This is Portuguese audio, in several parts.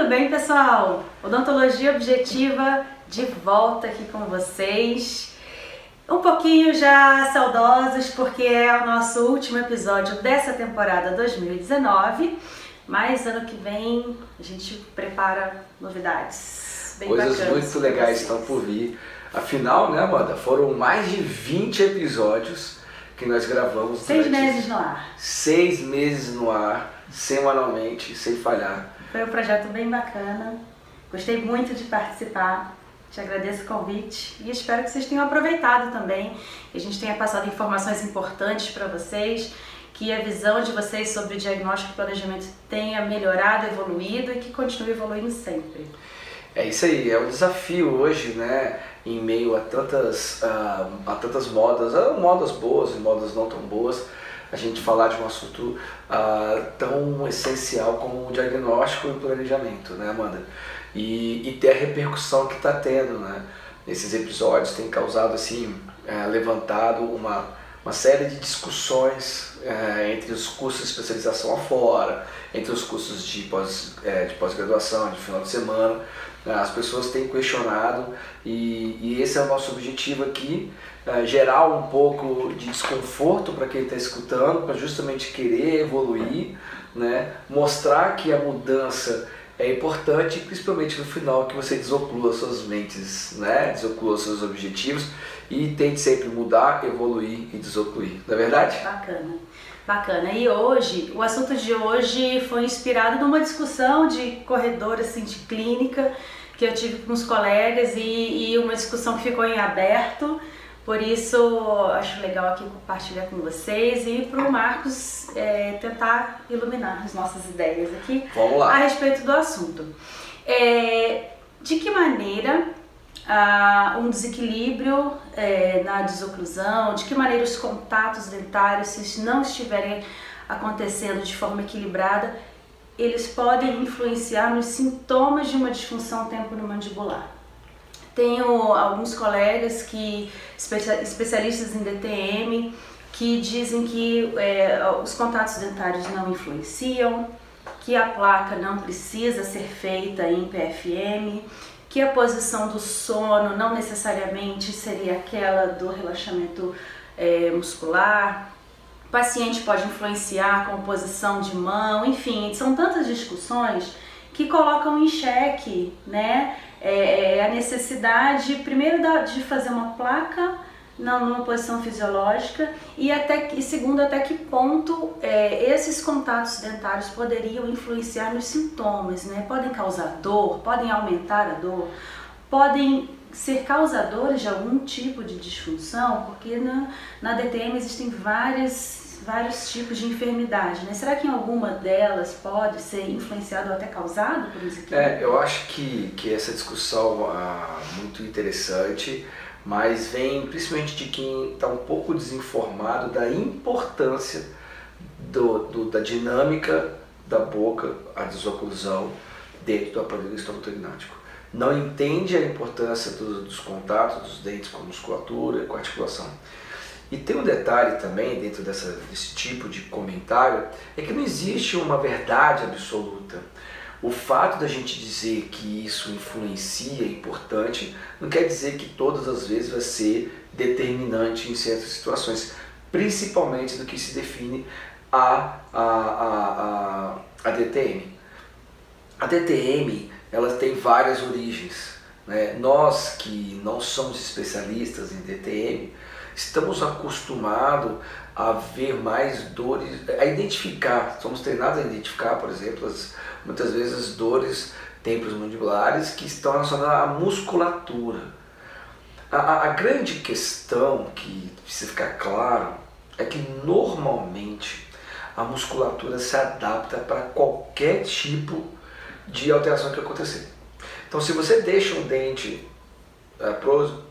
Tudo bem, pessoal? Odontologia Objetiva de volta aqui com vocês. Um pouquinho já saudosos, porque é o nosso último episódio dessa temporada 2019. Mas ano que vem a gente prepara novidades. Bem Coisas muito legais estão por vir. Afinal, né, Amanda? Foram mais de 20 episódios que nós gravamos. Seis meses no ar. Seis meses no ar, semanalmente, sem falhar. Foi um projeto bem bacana. Gostei muito de participar. Te agradeço o convite e espero que vocês tenham aproveitado também, que a gente tenha passado informações importantes para vocês, que a visão de vocês sobre diagnóstico e planejamento tenha melhorado, evoluído e que continue evoluindo sempre. É isso aí, é um desafio hoje, né? Em meio a tantas, ah, a tantas modas, ah, modas boas e modas não tão boas, a gente falar de um assunto ah, tão essencial como o diagnóstico e o planejamento, né, Amanda? E, e ter a repercussão que está tendo, né? Esses episódios têm causado, assim, eh, levantado uma, uma série de discussões eh, entre os cursos de especialização afora, entre os cursos de pós, eh, de pós-graduação, de final de semana. Né? As pessoas têm questionado e, e esse é o nosso objetivo aqui, eh, gerar um pouco de desconforto para quem está escutando, para justamente querer evoluir, né? mostrar que a mudança é importante, principalmente no final, que você desoclua suas mentes, né? desoclua seus objetivos e tente sempre mudar, evoluir e desocluir. Não é verdade? Bacana. Bacana. E hoje, o assunto de hoje foi inspirado numa discussão de corredor assim, de clínica que eu tive com os colegas e, e uma discussão que ficou em aberto. Por isso, acho legal aqui compartilhar com vocês e para o Marcos é, tentar iluminar as nossas ideias aqui Vamos a respeito do assunto. É, de que maneira ah, um desequilíbrio é, na desoclusão, de que maneira os contatos dentários, se não estiverem acontecendo de forma equilibrada, eles podem influenciar nos sintomas de uma disfunção temporomandibular. Tenho alguns colegas que especia- especialistas em DTM que dizem que é, os contatos dentários não influenciam, que a placa não precisa ser feita em PFM, que a posição do sono não necessariamente seria aquela do relaxamento é, muscular. O paciente pode influenciar com posição de mão, enfim, são tantas discussões que colocam em xeque né, é, é, a necessidade, primeiro, de fazer uma placa numa posição fisiológica e até que- segundo até que ponto é, esses contatos dentários poderiam influenciar nos sintomas, né? Podem causar dor, podem aumentar a dor, podem ser causadores de algum tipo de disfunção, porque na, na DTM existem várias vários tipos de enfermidade, né? Será que em alguma delas pode ser influenciado ou até causado por um desequilíbrio? É, eu acho que, que essa discussão é muito interessante, mas vem principalmente de quem está um pouco desinformado da importância do, do- da dinâmica da boca, a desoclusão dentro do aparelho estomatognático. Não entende a importância do- dos contatos dos dentes com a musculatura, com a articulação. E tem um detalhe também dentro dessa, desse tipo de comentário, é que não existe uma verdade absoluta. O fato da gente dizer que isso influencia, é importante, não quer dizer que todas as vezes vai ser determinante em certas situações, principalmente do que se define a, a, a, a, a DTM. A DTM ela tem várias origens. Né? Nós que não somos especialistas em DTM, estamos acostumados a ver mais dores, a identificar, somos treinados a identificar, por exemplo, as, muitas vezes dores temporomandibulares que estão relacionadas à musculatura. A, a, a grande questão que precisa ficar claro é que normalmente a musculatura se adapta para qualquer tipo de alteração que acontecer. Então, se você deixa um dente é,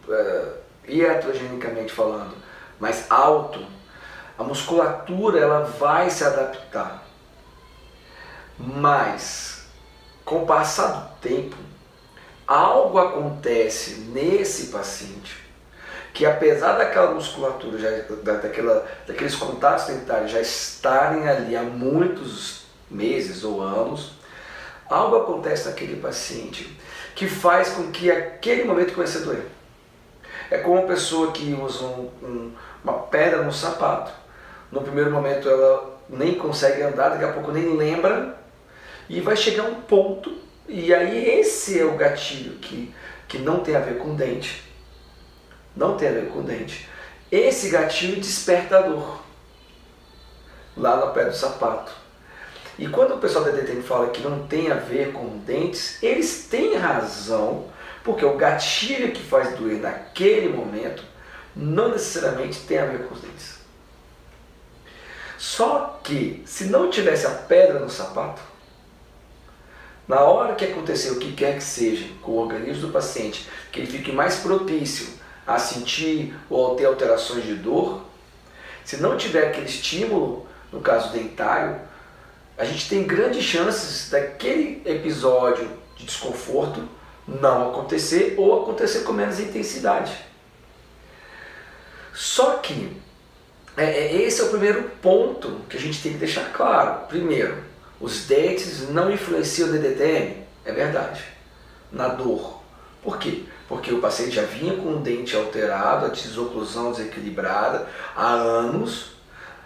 é, iatrogenicamente falando mais alto, a musculatura ela vai se adaptar. Mas, com o passar do tempo, algo acontece nesse paciente que apesar daquela musculatura, já, da- daquela, daqueles contatos dentários já estarem ali há muitos meses ou anos, algo acontece naquele paciente que faz com que aquele momento comece a doer. É como uma pessoa que usa um, um, uma pedra no sapato. No primeiro momento ela nem consegue andar, daqui a pouco nem lembra, e vai chegar um ponto, e aí esse é o gatilho que, que não tem a ver com dente. Não tem a ver com dente. Esse gatilho desperta a dor lá no pé do sapato. E quando o pessoal da DTM fala que não tem a ver com dentes, eles têm razão, porque o gatilho que faz doer naquele momento não necessariamente tem a ver com os dentes. Só que, se não tivesse a pedra no sapato, na hora que acontecer o que quer que seja com o organismo do paciente, que ele fique mais propício a sentir ou a ter alterações de dor, se não tiver aquele estímulo, no caso dentário, a gente tem grandes chances daquele episódio de desconforto não acontecer ou acontecer com menos intensidade. Só que é, é, esse é o primeiro ponto que a gente tem que deixar claro. Primeiro, os dentes não influenciam o DDTM, é verdade, na dor. Por quê? Porque o paciente já vinha com o dente alterado, a desoclusão desequilibrada há anos,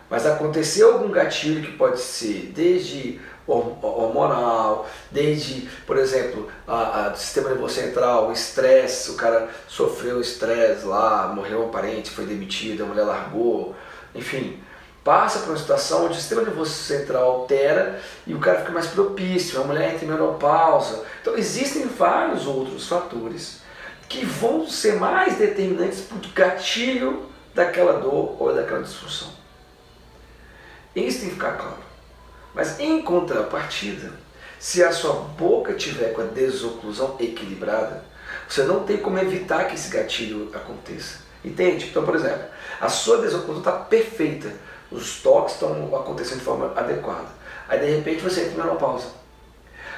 mas aconteceu algum gatilho que pode ser desde hormonal, desde, por exemplo, a, a sistema nervoso central, o estresse, o cara sofreu estresse lá, morreu um parente, foi demitido, a mulher largou, enfim, passa por uma situação onde o sistema nervoso central altera e o cara fica mais propício, a mulher entra em menopausa. Então existem vários outros fatores que vão ser mais determinantes para o gatilho daquela dor ou daquela disfunção. Isso tem que ficar claro. Mas em contrapartida, se a sua boca tiver com a desoclusão equilibrada, você não tem como evitar que esse gatilho aconteça. Entende? Então, por exemplo, a sua desoclusão está perfeita, os toques estão acontecendo de forma adequada. Aí de repente você entra em menopausa.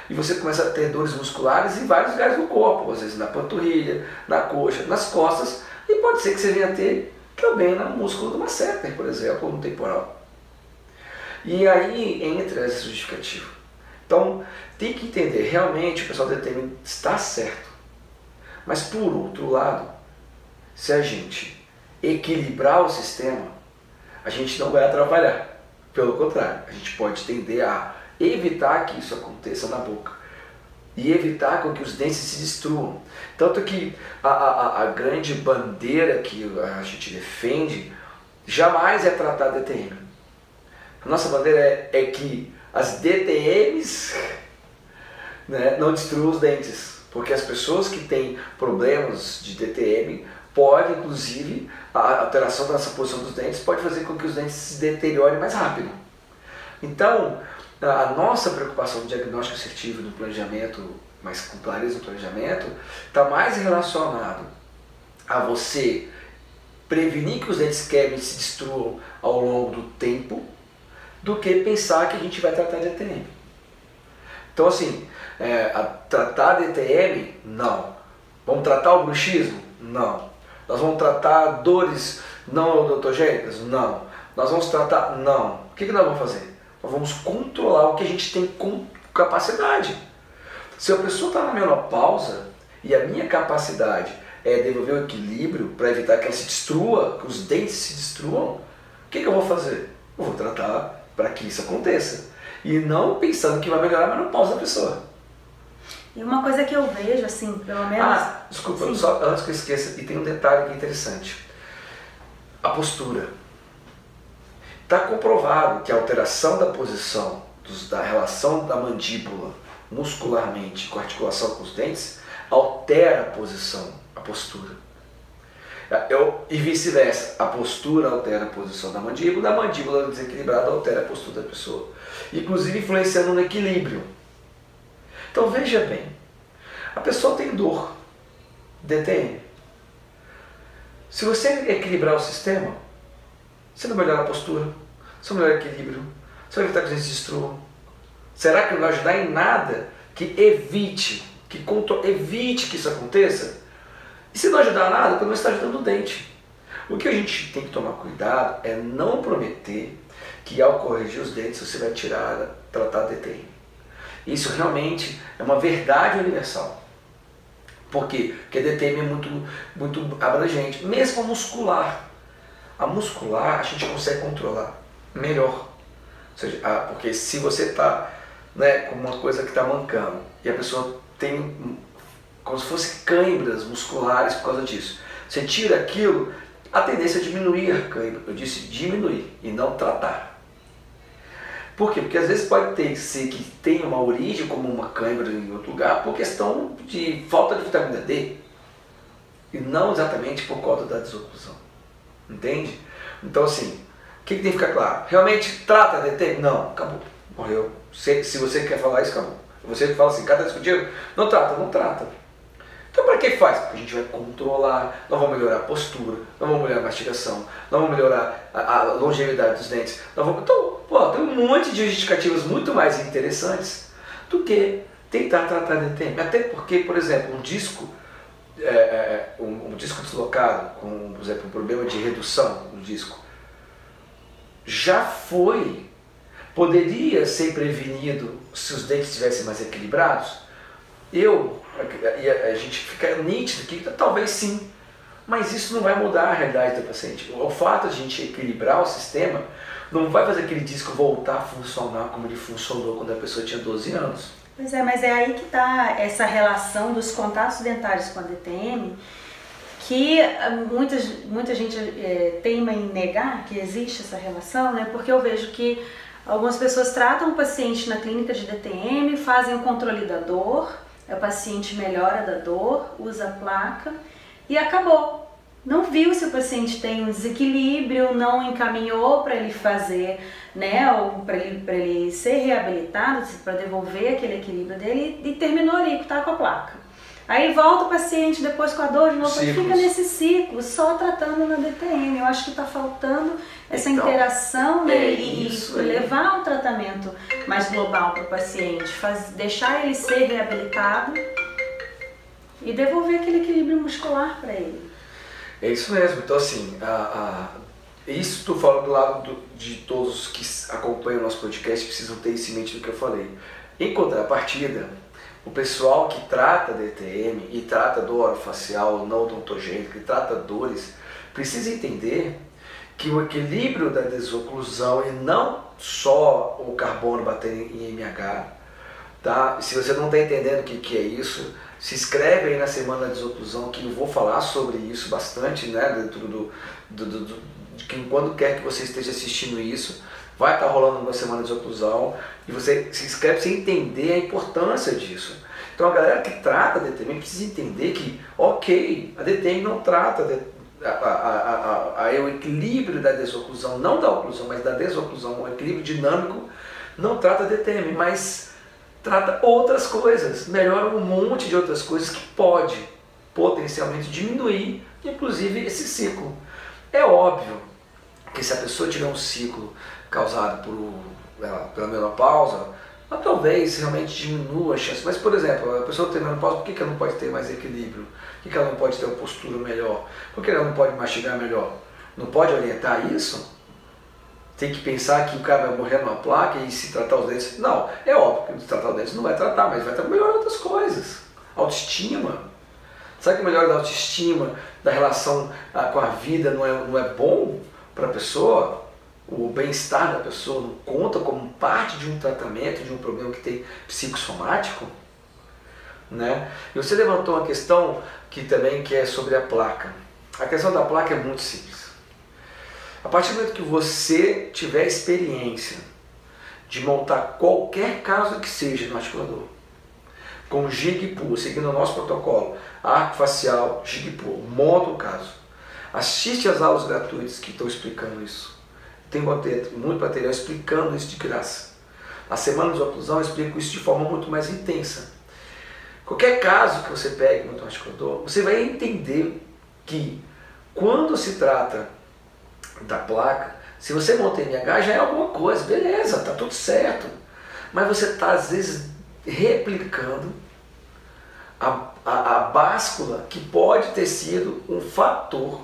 E você começa a ter dores musculares em vários lugares do corpo, às vezes na panturrilha, na coxa, nas costas, e pode ser que você venha a ter também no músculo do masseter, por exemplo, ou no temporal. E aí entra essa justificativa. Então, tem que entender, realmente o pessoal determina está certo. Mas por outro lado, se a gente equilibrar o sistema, a gente não vai atrapalhar. Pelo contrário, a gente pode tender a evitar que isso aconteça na boca e evitar com que os dentes se destruam. Tanto que a, a, a grande bandeira que a gente defende jamais é tratar DTM. A nossa bandeira é, é que as DTMs né, não destruam os dentes, porque as pessoas que têm problemas de DTM podem, inclusive, a alteração dessa posição dos dentes pode fazer com que os dentes se deteriorem mais rápido. Então, a nossa preocupação no diagnóstico assertivo, no planejamento, mas com clareza no planejamento, está mais relacionado a você prevenir que os dentes quebrem e se destruam ao longo do tempo, do que pensar que a gente vai tratar de ETM. Então, assim, é, tratar de ETM, não. Vamos tratar o bruxismo? Não. Nós vamos tratar dores não odontogênicas? Não. Nós vamos tratar? Não. O que, que nós vamos fazer? Nós vamos controlar o que a gente tem com capacidade. Se a pessoa está na menopausa e a minha capacidade é devolver o equilíbrio para evitar que ela se destrua, que os dentes se destruam, o que, que eu vou fazer? Eu vou tratar para que isso aconteça. E não pensando que vai melhorar a menopausa da pessoa. E uma coisa que eu vejo, assim, pelo menos. Ah, desculpa, Sim. só antes que eu esqueça, e tem um detalhe que é interessante: a postura. Está comprovado que a alteração da posição, dos, da relação da mandíbula muscularmente com a articulação com os dentes, altera a posição, a postura. Eu, e vice-versa, a postura altera a posição da mandíbula, a mandíbula desequilibrada altera a postura da pessoa, inclusive influenciando no equilíbrio. Então veja bem, a pessoa tem dor, DTM. Se você equilibrar o sistema, você não melhora a postura, você não melhora o equilíbrio, você vai evitar que se destrua. Será que não vai ajudar em nada que evite, que evite que isso aconteça? E se não ajudar nada, pelo menos está ajudando o dente. O que a gente tem que tomar cuidado é não prometer que ao corrigir os dentes você vai tirar, tratar a DTM. Isso realmente é uma verdade universal. Por quê? Porque DTM é muito, muito abrangente. Mesmo a muscular. A muscular a gente consegue controlar melhor. Seja, a, porque se você está né, com uma coisa que está mancando e a pessoa tem como se fosse câimbras musculares por causa disso. Você tira aquilo, a tendência é diminuir a cãibra. Eu disse diminuir e não tratar. Por quê? Porque às vezes pode ter ser que tenha uma origem como uma cãibra em outro lugar por questão de falta de vitamina D e não exatamente por conta da desoclusão. Entende? Então assim, o que, que tem que ficar claro? Realmente trata DT? Não, acabou. Morreu. Se, se você quer falar isso, acabou. Você fala assim, cada discutindo, não trata, não trata. Então para que faz? Porque a gente vai controlar, nós vamos melhorar a postura, nós vamos melhorar a mastigação, nós vamos melhorar a, a longevidade dos dentes. Vamos, então, pô, tem um monte de justificativas muito mais interessantes do que tentar tratar de tema. Até porque, por exemplo, um disco, é, é, um, um, disco deslocado, com, por exemplo, um problema de redução do disco, já foi, poderia ser prevenido se os dentes estivessem mais equilibrados? Eu e a, a gente fica nítido que talvez sim, mas isso não vai mudar a realidade do paciente. O fato de a gente equilibrar o sistema não vai fazer aquele disco voltar a funcionar como ele funcionou quando a pessoa tinha 12 anos. Pois é, mas é aí que está essa relação dos contatos dentários com a DTM, que ah, muita, muita gente é, teima em negar que existe essa relação, né? porque eu vejo que algumas pessoas tratam o paciente na clínica de DTM, fazem o controle da dor, o paciente melhora da dor, usa a placa e acabou. Não viu se o paciente tem um desequilíbrio, não encaminhou para ele fazer, né, ou para ele, ele ser reabilitado, para devolver aquele equilíbrio dele e terminou ali, tá com a placa. Aí volta o paciente depois com a dor de novo, Ciclos. fica nesse ciclo, só tratando na DTM. Eu acho que está faltando essa então, interação né, é e, e levar um tratamento mais global para o paciente, faz, deixar ele ser reabilitado e devolver aquele equilíbrio muscular para ele. É isso mesmo. Então, assim, a, a, isso estou falando do lado do, de todos que acompanham o nosso podcast precisam ter isso em mente do que eu falei. Em contrapartida, o pessoal que trata DTM e trata dor facial não odontogênica, e trata dores, precisa entender que o equilíbrio da desoclusão e não só o carbono bater em MH, tá? Se você não está entendendo o que, que é isso, se inscreve aí na semana da desoclusão que eu vou falar sobre isso bastante, né? Dentro do, do, do, do de que quando quer que você esteja assistindo isso, vai estar rolando uma semana de oclusão e você se inscreve sem entender a importância disso. Então a galera que trata a DTM precisa entender que, ok, a DTM não trata a, a, a, o equilíbrio da desoclusão, não da oclusão, mas da desoclusão, o equilíbrio dinâmico, não trata a DTM, mas trata outras coisas, melhora um monte de outras coisas que pode potencialmente diminuir, inclusive esse ciclo. É óbvio que se a pessoa tiver um ciclo causado por, ela, pela menopausa, mas talvez realmente diminua a chance. Mas, por exemplo, a pessoa tem menopausa, por que, ela não pode ter mais equilíbrio? Por que ela não pode ter uma postura melhor? Por que ela não pode mastigar melhor? Não pode orientar isso? Tem que pensar que o cara vai morrer numa placa e se tratar os dentes. Não, é óbvio que se tratar os dentes não vai tratar, mas vai melhorar outras coisas. Autoestima. Sabe que o melhor da autoestima, da relação ah, com a vida não é, não é bom para a pessoa? o bem-estar da pessoa não conta como parte de um tratamento de um problema que tem psicossomático, né? E você levantou uma questão que também que é sobre a placa. A questão da placa é muito simples. A partir do momento que você tiver experiência de montar qualquer caso que seja no articulador, com jig e seguindo o nosso protocolo, arco facial, jig e monta o caso. Assiste as aulas gratuitas que estão explicando isso tem muito material explicando isso de graça. Na semana de oclusão explico isso de forma muito mais intensa. Qualquer caso que você pegue no articulador, você vai entender que quando se trata da placa, se você monta MH já é alguma coisa, beleza, tá tudo certo. Mas você está às vezes replicando a, a, a báscula que pode ter sido um fator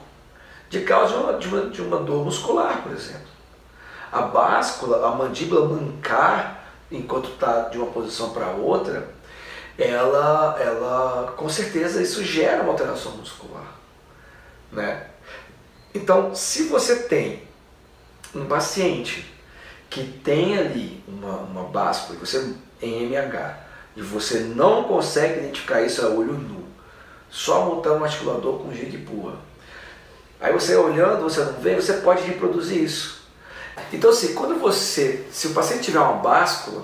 de causa de uma, de uma, de uma dor muscular, por exemplo. A báscula, a mandíbula mancar, enquanto está de uma posição para outra, ela, ela com certeza isso gera uma alteração muscular, né? Então, se você tem um paciente que tem ali uma, uma báscula, você em MH, e você não consegue identificar isso a olho nu, só montando um articulador com gig pua. Aí você olhando, você não vê, você pode reproduzir isso. Então assim, quando você, se o paciente tiver uma báscula,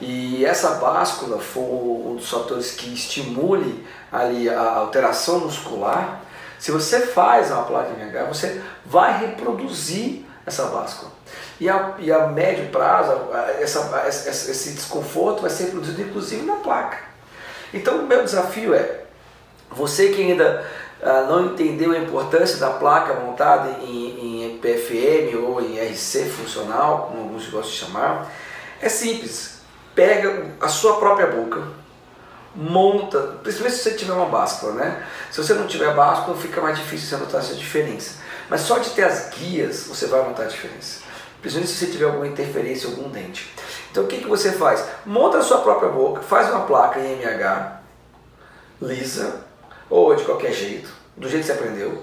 e essa báscula for um dos fatores que estimule ali a alteração muscular, se você faz uma placa MH, você vai reproduzir essa báscula. E a, e a médio prazo, essa, esse desconforto vai ser reproduzido inclusive na placa. Então o meu desafio é, você que ainda ah, não entendeu a importância da placa montada em, em PFM ou em RC funcional, como alguns gostam de chamar, é simples. Pega a sua própria boca, monta, principalmente se você tiver uma báscula, né? Se você não tiver báscula, fica mais difícil você notar essa diferença. Mas só de ter as guias, você vai notar a diferença. Principalmente se você tiver alguma interferência, algum dente. Então o que, que você faz? Monta a sua própria boca, faz uma placa em MH lisa, ou de qualquer jeito, do jeito que você aprendeu,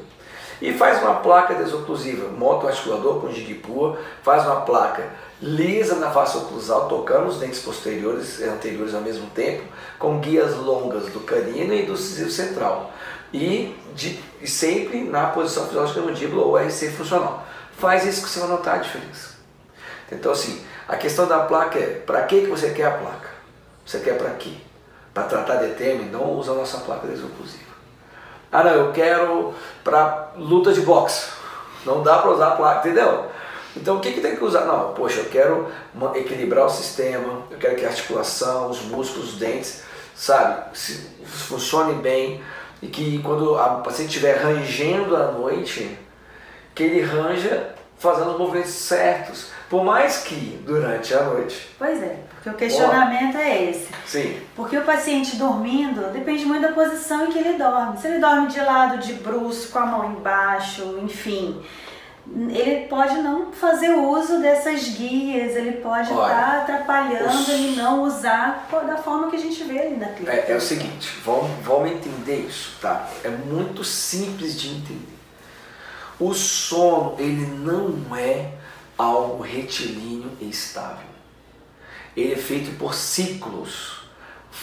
e faz uma placa desoclusiva, monta um articulador com gigipua, faz uma placa lisa na face oclusal, tocando os dentes posteriores e anteriores ao mesmo tempo, com guias longas do canino e do incisivo central. E, de, sempre na posição fisiológica mandíbula ou RC funcional. Faz isso que você vai notar a diferença. Então assim, a questão da placa é, para que você quer a placa? Você quer para quê? Para tratar de tema, não usa a nossa placa desoclusiva. Ah não, eu quero para luta de boxe. Não dá para usar a placa, entendeu? Então o que, que tem que usar? Não, poxa, eu quero equilibrar o sistema, eu quero que a articulação, os músculos, os dentes, sabe, se, funcione bem e que quando a paciente estiver rangendo à noite, que ele ranja fazendo os movimentos certos. Por mais que durante a noite. Pois é, porque o questionamento oh, é esse. Sim. Porque o paciente dormindo depende muito da posição em que ele dorme. Se ele dorme de lado, de bruxo, com a mão embaixo, enfim ele pode não fazer uso dessas guias, ele pode estar tá atrapalhando os... ele não usar da forma que a gente vê ali na clínica. É, é o seguinte, vamos, vamos entender isso, tá? É muito simples de entender. O sono, ele não é algo retilíneo e estável. Ele é feito por ciclos.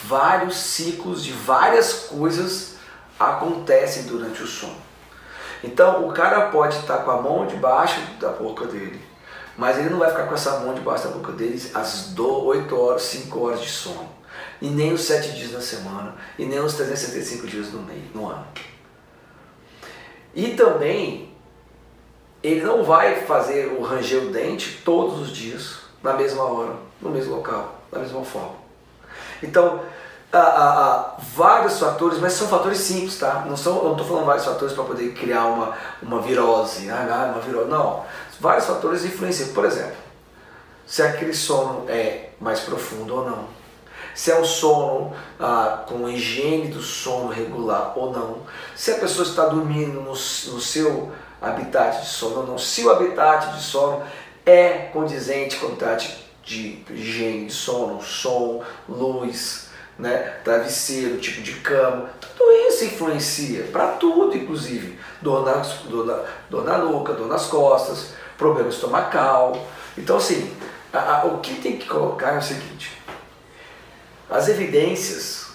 Vários ciclos de várias coisas acontecem durante o sono. Então o cara pode estar com a mão debaixo da boca dele, mas ele não vai ficar com essa mão debaixo da boca dele às 8 horas, 5 horas de sono. E nem os 7 dias na semana, e nem os 365 dias no, meio, no ano. E também, ele não vai fazer o ranger o dente todos os dias, na mesma hora, no mesmo local, da mesma forma. Então, vários fatores, mas são fatores simples, tá? Não são, não estou falando vários fatores para poder criar uma, uma virose, ah, uma virose, não. Vários fatores influenciam. Por exemplo, se aquele sono é mais profundo ou não. Se é um sono ah, com higiene do sono regular ou não. Se a pessoa está dormindo no, no seu habitat de sono ou não. Se o habitat de sono é condizente com o habitat de higiene de sono, som, luz, né? travesseiro, tipo de cama, tudo isso influencia para tudo, inclusive dor na, dor, na, dor na nuca, dor nas costas, problema estomacal. Então, assim, a, a, o que tem que colocar é o seguinte: as evidências,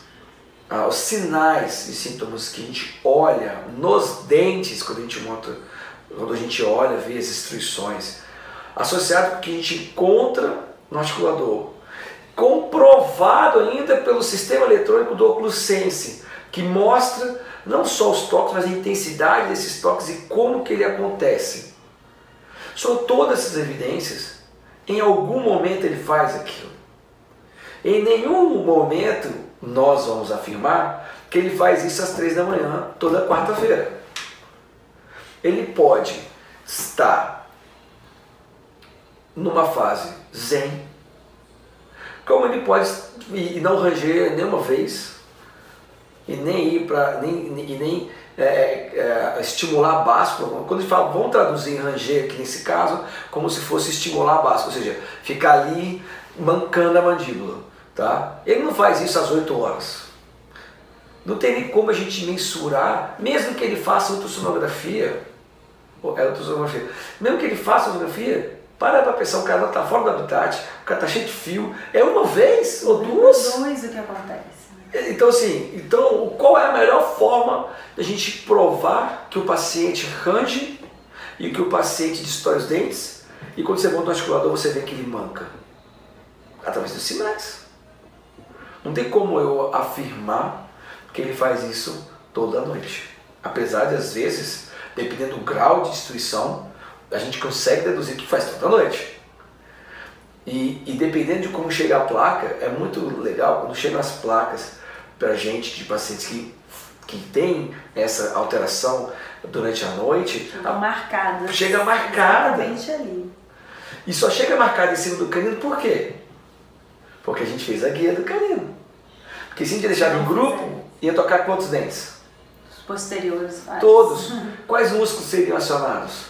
a, os sinais e sintomas que a gente olha nos dentes quando a gente monta, quando a gente olha, vê as instruções, associado com o que a gente encontra no articulador, comprovado ainda pelo sistema eletrônico do Oculus Sense, que mostra não só os toques, mas a intensidade desses toques e como que ele acontece. São todas essas evidências, em algum momento ele faz aquilo. Em nenhum momento nós vamos afirmar que ele faz isso às três da manhã, toda quarta-feira. Ele pode estar numa fase zen, como ele pode e não ranger nenhuma vez e nem ir para nem, e nem é, é, estimular a báscula. Quando gente fala, vamos traduzir ranger aqui nesse caso, como se fosse estimular a báscula, ou seja, ficar ali mancando a mandíbula, tá? Ele não faz isso às 8 horas. Não tem nem como a gente mensurar, mesmo que ele faça ultrassonografia, é ultrassonografia, mesmo que ele faça ultrassonografia, para para pensar, o cara está fora do habitat, o cara está cheio de fio, é uma vez ou duas. Duas o que acontece. Né? Então assim, então qual é a melhor forma da gente provar que o paciente range e que o paciente destrói os dentes e quando você monta o articulador você vê que ele manca? Através dos sinais. Não tem como eu afirmar que ele faz isso toda noite. Apesar de, às vezes, dependendo do grau de destruição, a gente consegue deduzir que faz toda noite. E, e dependendo de como chega a placa, é muito legal quando chegam as placas para gente de pacientes que, que tem essa alteração durante a noite. Chega marcada. Chega marcada. Exatamente ali. E só chega marcada em cima do canino por quê? Porque a gente fez a guia do canino. Porque se a gente deixar em grupo, ia tocar quantos dentes? Os posteriores. Vários. Todos. Quais músculos seriam acionados?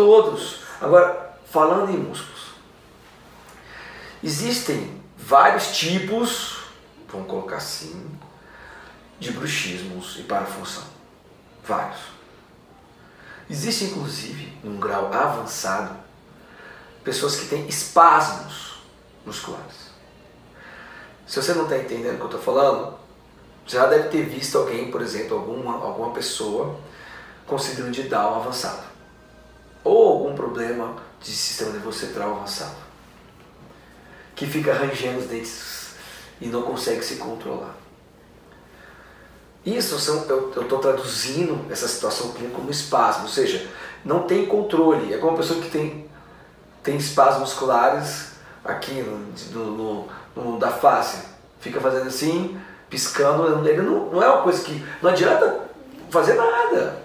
Todos. Agora, falando em músculos, existem vários tipos, vamos colocar assim, de bruxismos e parafunção. Vários. Existe inclusive, num grau avançado, pessoas que têm espasmos musculares. Se você não está entendendo o que eu estou falando, já deve ter visto alguém, por exemplo, alguma, alguma pessoa com síndrome de Down avançado ou algum problema de sistema nervoso central avançado, que fica rangendo os dentes e não consegue se controlar. Isso são, eu estou traduzindo essa situação clínica como espasmo, ou seja, não tem controle. É como uma pessoa que tem, tem espasmos musculares aqui no, no, no, da face, fica fazendo assim, piscando, ele não, não é uma coisa que não adianta fazer nada.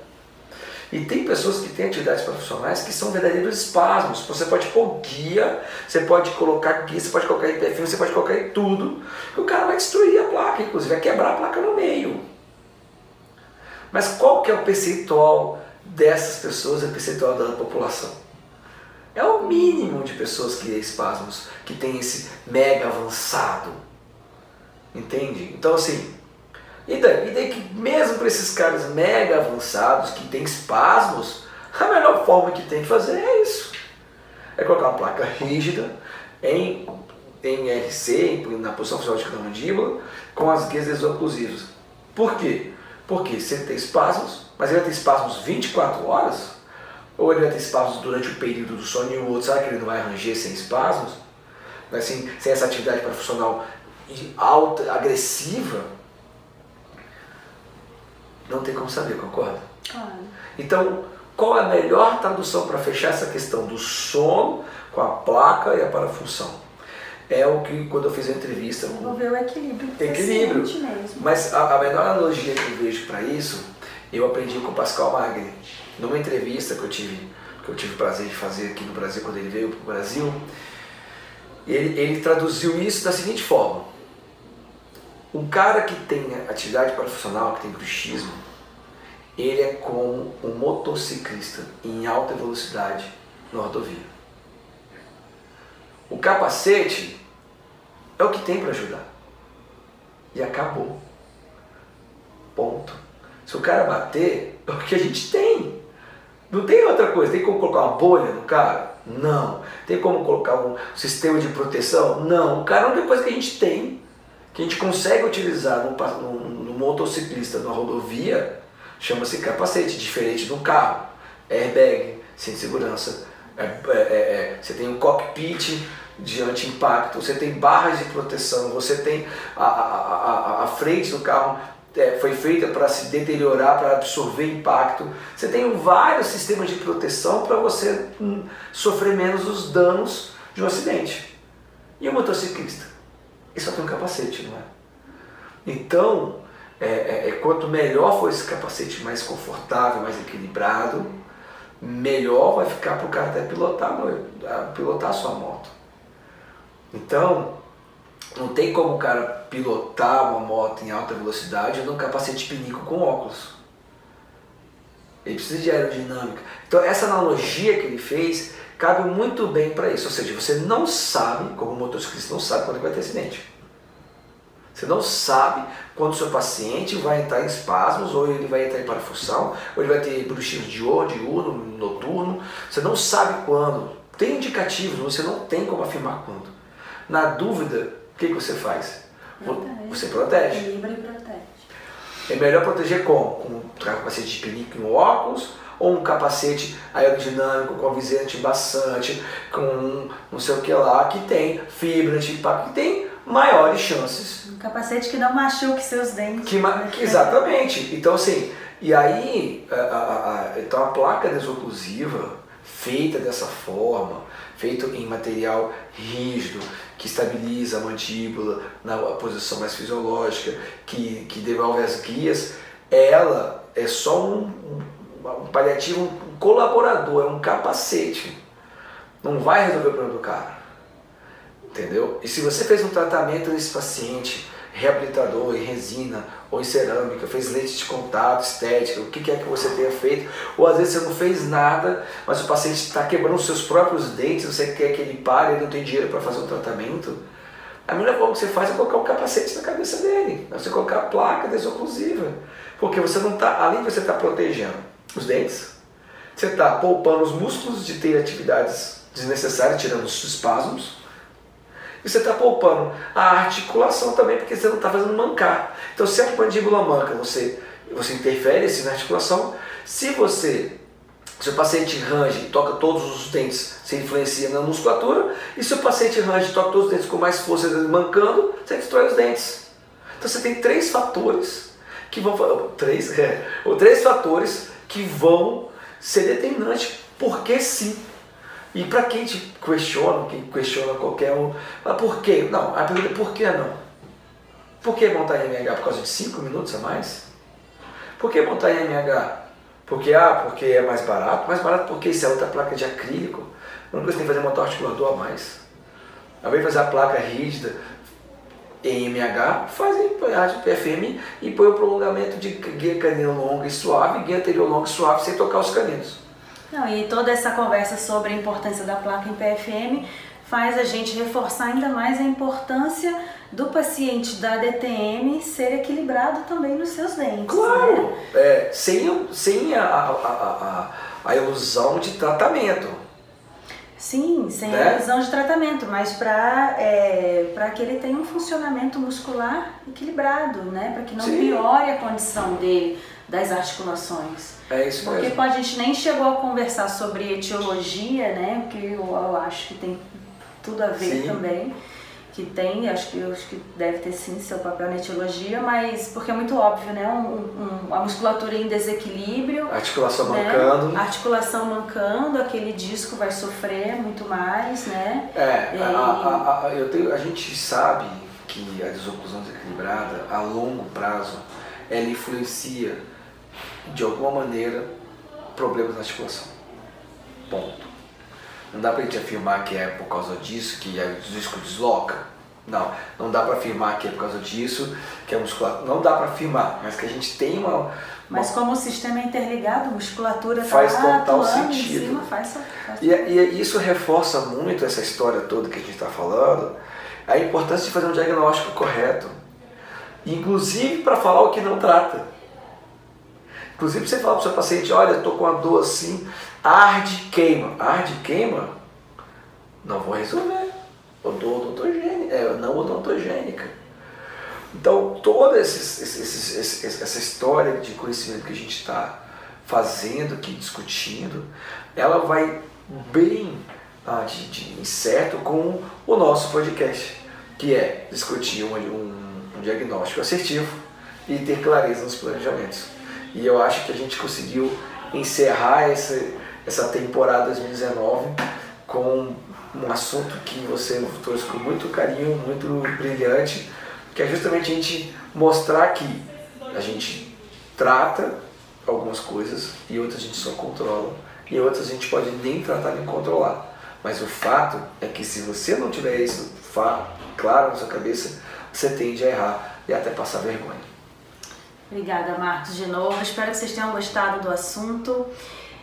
E tem pessoas que têm atividades profissionais que são verdadeiros espasmos. Você pode pôr guia, você pode colocar guia, você pode colocar IPF, você pode colocar em tudo. E o cara vai destruir a placa, inclusive vai quebrar a placa no meio. Mas qual que é o percentual dessas pessoas, é o percentual da população? É o mínimo de pessoas que têm espasmos, que tem esse mega avançado. Entende? Então assim, e daí, e daí que mesmo para esses caras mega avançados, que têm espasmos, a melhor forma que tem que fazer é isso. É colocar uma placa rígida em, em RC, na posição fisiológica da mandíbula, com as guias desoclusivas. Por quê? Porque se ele tem espasmos, mas ele vai ter espasmos 24 horas, ou ele vai ter espasmos durante o período do sono e o outro, será que ele não vai ranger sem espasmos? Assim, sem essa atividade profissional alta, agressiva, não tem como saber, concorda? Claro. Então, qual é a melhor tradução para fechar essa questão do sono com a placa e a parafunção? É o que quando eu fiz a entrevista. Desenvolver o equilíbrio. Equilíbrio. Mesmo. Mas a, a melhor analogia que eu vejo para isso, eu aprendi com o Pascal Magri. Numa entrevista que eu tive, que eu tive o prazer de fazer aqui no Brasil, quando ele veio para o Brasil, ele, ele traduziu isso da seguinte forma um cara que tem atividade profissional, que tem bruxismo, ele é como um motociclista em alta velocidade na rodovia. O capacete é o que tem para ajudar. E acabou. Ponto. Se o cara bater, é o que a gente tem. Não tem outra coisa. Tem como colocar uma bolha no cara? Não. Tem como colocar um sistema de proteção? Não. O cara é a única coisa que a gente tem que a gente consegue utilizar no, motociclista na rodovia chama-se capacete, diferente do carro. Airbag, sem segurança. É, é, é, é, você tem um cockpit de anti-impacto, você tem barras de proteção, você tem a, a, a, a frente do carro é, foi feita para se deteriorar, para absorver impacto. Você tem vários sistemas de proteção para você hum, sofrer menos os danos de um acidente. E o motociclista? E só tem um capacete, não é? Então, é, é, é, quanto melhor for esse capacete, mais confortável, mais equilibrado, melhor vai ficar para o cara até pilotar, pilotar a sua moto. Então, não tem como o cara pilotar uma moto em alta velocidade num capacete pinico com óculos. Ele precisa de aerodinâmica. Então, essa analogia que ele fez, cabe muito bem para isso. Ou seja, você não sabe, como motociclista não sabe quando vai ter acidente. Você não sabe quando o seu paciente vai entrar em espasmos, ou ele vai entrar em parafusão, ou ele vai ter bruxismo de diurno, noturno. Você não sabe quando. Tem indicativos, você não tem como afirmar quando. Na dúvida, o que, que você faz? Protege. Você protege. Equilibra e protege. É melhor proteger como? Com capacete de pinico no óculos, ou um capacete aerodinâmico com viseira antibaçante, com não sei o que lá, que tem fibra antipaco, que tem maiores chances. Um capacete que não machuque seus dentes. Que, que- exatamente. Então assim, e aí, a, a- a- então a placa desoclusiva, feita dessa forma, feito em material rígido, que estabiliza a mandíbula na posição mais fisiológica, que, que devolve as guias, ela é só um, um, um paliativo, um colaborador, é um capacete. Não vai resolver o problema do cara. Entendeu? E se você fez um tratamento nesse paciente, reabilitador em resina ou em cerâmica, fez lente de contato, estética, o que quer que você tenha feito, ou às vezes você não fez nada, mas o paciente está quebrando os seus próprios dentes, você quer que ele pare e não tem dinheiro para fazer o tratamento, a melhor forma que você faz é colocar um capacete na cabeça dele, é você colocar a placa desoclusiva, porque você não está, além de você estar protegendo os dentes, você está poupando os músculos de ter atividades desnecessárias, tirando os espasmos, e você está poupando a articulação também, porque você não está fazendo mancar. Então, se a mandíbula manca, você, você interfere assim na articulação. Se você, se o paciente range e toca todos os dentes, você influencia na musculatura. E se o paciente range e toca todos os dentes com mais força, mancando, você destrói os dentes. Então, você tem três fatores que vão três, é, ou três fatores que vão ser determinantes, porque sim. E para quem te questiona, quem questiona qualquer um, fala por quê? Não, a pergunta é por que não? Por que montar em MH? Por causa de 5 minutos a mais? Por que montar em MH? Porque, ah, porque é mais barato? Mais barato porque isso é outra placa de acrílico. A única coisa que tem que fazer é montar um articulador a mais. Ao invés de fazer a placa rígida em MH, faz em PFM e põe o prolongamento de guia canino longa e suave, guia anterior longa e suave, sem tocar os caninos. Não, e toda essa conversa sobre a importância da placa em PFM faz a gente reforçar ainda mais a importância do paciente da DTM ser equilibrado também nos seus dentes. Claro, né? é, sem, sem a, a, a, a ilusão de tratamento. Sim, sem Né? a visão de tratamento, mas para é, pra que ele tenha um funcionamento muscular equilibrado, né? Para que não Sim. piore a condição dele das articulações. É isso Porque mesmo. pode, a gente nem chegou a conversar sobre etiologia, né? Que eu, eu acho que tem tudo a ver Sim. também. Que tem, acho que, acho que deve ter sim seu papel na etiologia, mas porque é muito óbvio, né? Um, um- a musculatura em desequilíbrio, Articulação né? mancando. Articulação mancando, aquele disco vai sofrer muito mais, né? É, E- a, a, a, eu tenho, a gente sabe que a desoclusão desequilibrada, a longo prazo, ela influencia de alguma maneira problemas na articulação. Ponto. Não dá pra gente afirmar que é por causa disso que o disco desloca. Não, não dá pra afirmar que é por causa disso que a musculatura. Não dá pra afirmar, mas que a gente tem uma. Mas como o sistema é interligado, a musculatura está Faz total sentido. cima, faz, faz E, e isso reforça muito essa história toda que a gente está falando, a importância de fazer um diagnóstico correto. Inclusive para falar o que não trata. Inclusive você fala para o seu paciente, olha, eu estou com uma dor assim, arde, queima. Arde, queima? Não vou resolver. Odor odontogênica, é, não odontogênica. Então, toda esses, esses- esses- essa história de conhecimento que a gente está fazendo aqui, discutindo, ela vai bem ah, de, de incerto com o nosso podcast, que é discutir um, um- um diagnóstico assertivo e ter clareza nos planejamentos. E eu acho que a gente conseguiu encerrar essa, essa temporada 2019 com um assunto que você trouxe com muito carinho, muito brilhante, que é justamente a gente mostrar que a gente trata algumas coisas e outras a gente só controla e outras a gente pode nem tratar nem controlar. Mas o fato é que se você não tiver isso claro na sua cabeça, você tende a errar e até passar vergonha. Obrigada, Marcos, de novo. Espero que vocês tenham gostado do assunto.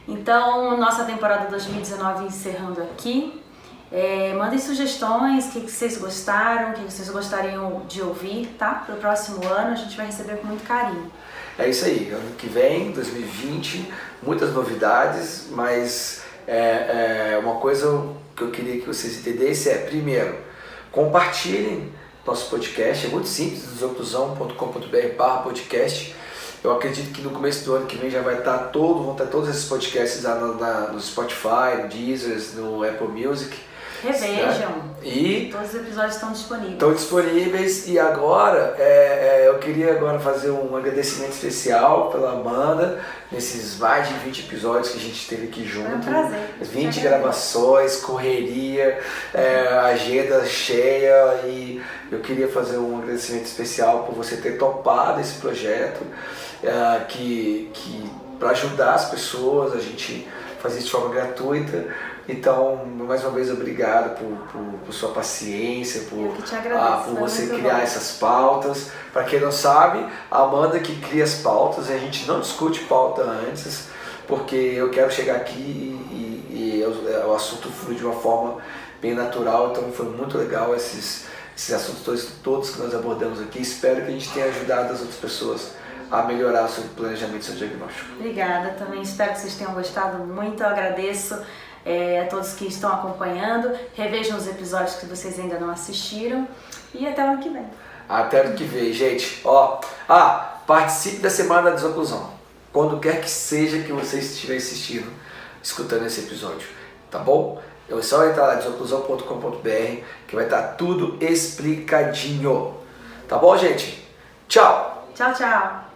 Então, nossa temporada 2019 encerrando aqui. É, mandem sugestões, o que, vocês gostaram, o que, que vocês gostariam de ouvir, tá? Para o próximo ano a gente vai receber com muito carinho. É isso aí, ano que vem, 2020, muitas novidades, mas é, é, uma coisa que eu queria que vocês entendessem é, primeiro, compartilhem nosso podcast, é muito simples, desoclusão.com.br podcast. Eu acredito que no começo do ano que vem já vai estar todo, vão estar todos esses podcasts lá no, na, no Spotify, no Deezer, no Apple Music. Revejam. E todos os episódios estão disponíveis. Estão disponíveis e agora é, é, eu queria agora fazer um agradecimento especial pela Amanda nesses mais de 20 episódios que a gente teve aqui junto. Foi um prazer. 20 gravações, correria, é, agenda cheia e eu queria fazer um agradecimento especial por você ter topado esse projeto é, que, que para ajudar as pessoas, a gente fazer isso de forma gratuita então, mais uma vez, obrigado por, por, por sua paciência, por, ah, por você criar bom. essas pautas. Para quem não sabe, a Amanda que cria as pautas a gente não discute pauta antes, porque eu quero chegar aqui e, e, e o, o assunto flui de uma forma bem natural. Então, foi muito legal esses, esses assuntos todos, todos que nós abordamos aqui. Espero que a gente tenha ajudado as outras pessoas a melhorar o seu planejamento, seu diagnóstico. Obrigada, também espero que vocês tenham gostado muito. Eu agradeço é, a todos que estão acompanhando. Revejam os episódios que vocês ainda não assistiram e até o ano que vem. Até o ano que vem, gente. Ó, ah, participe da Semana da Desoclusão. Quando quer que seja que você estiver assistindo, escutando esse episódio. Tá bom? É só entrar lá desoclusão.com.br que vai estar tudo explicadinho. Tá bom, gente? Tchau! Tchau, tchau!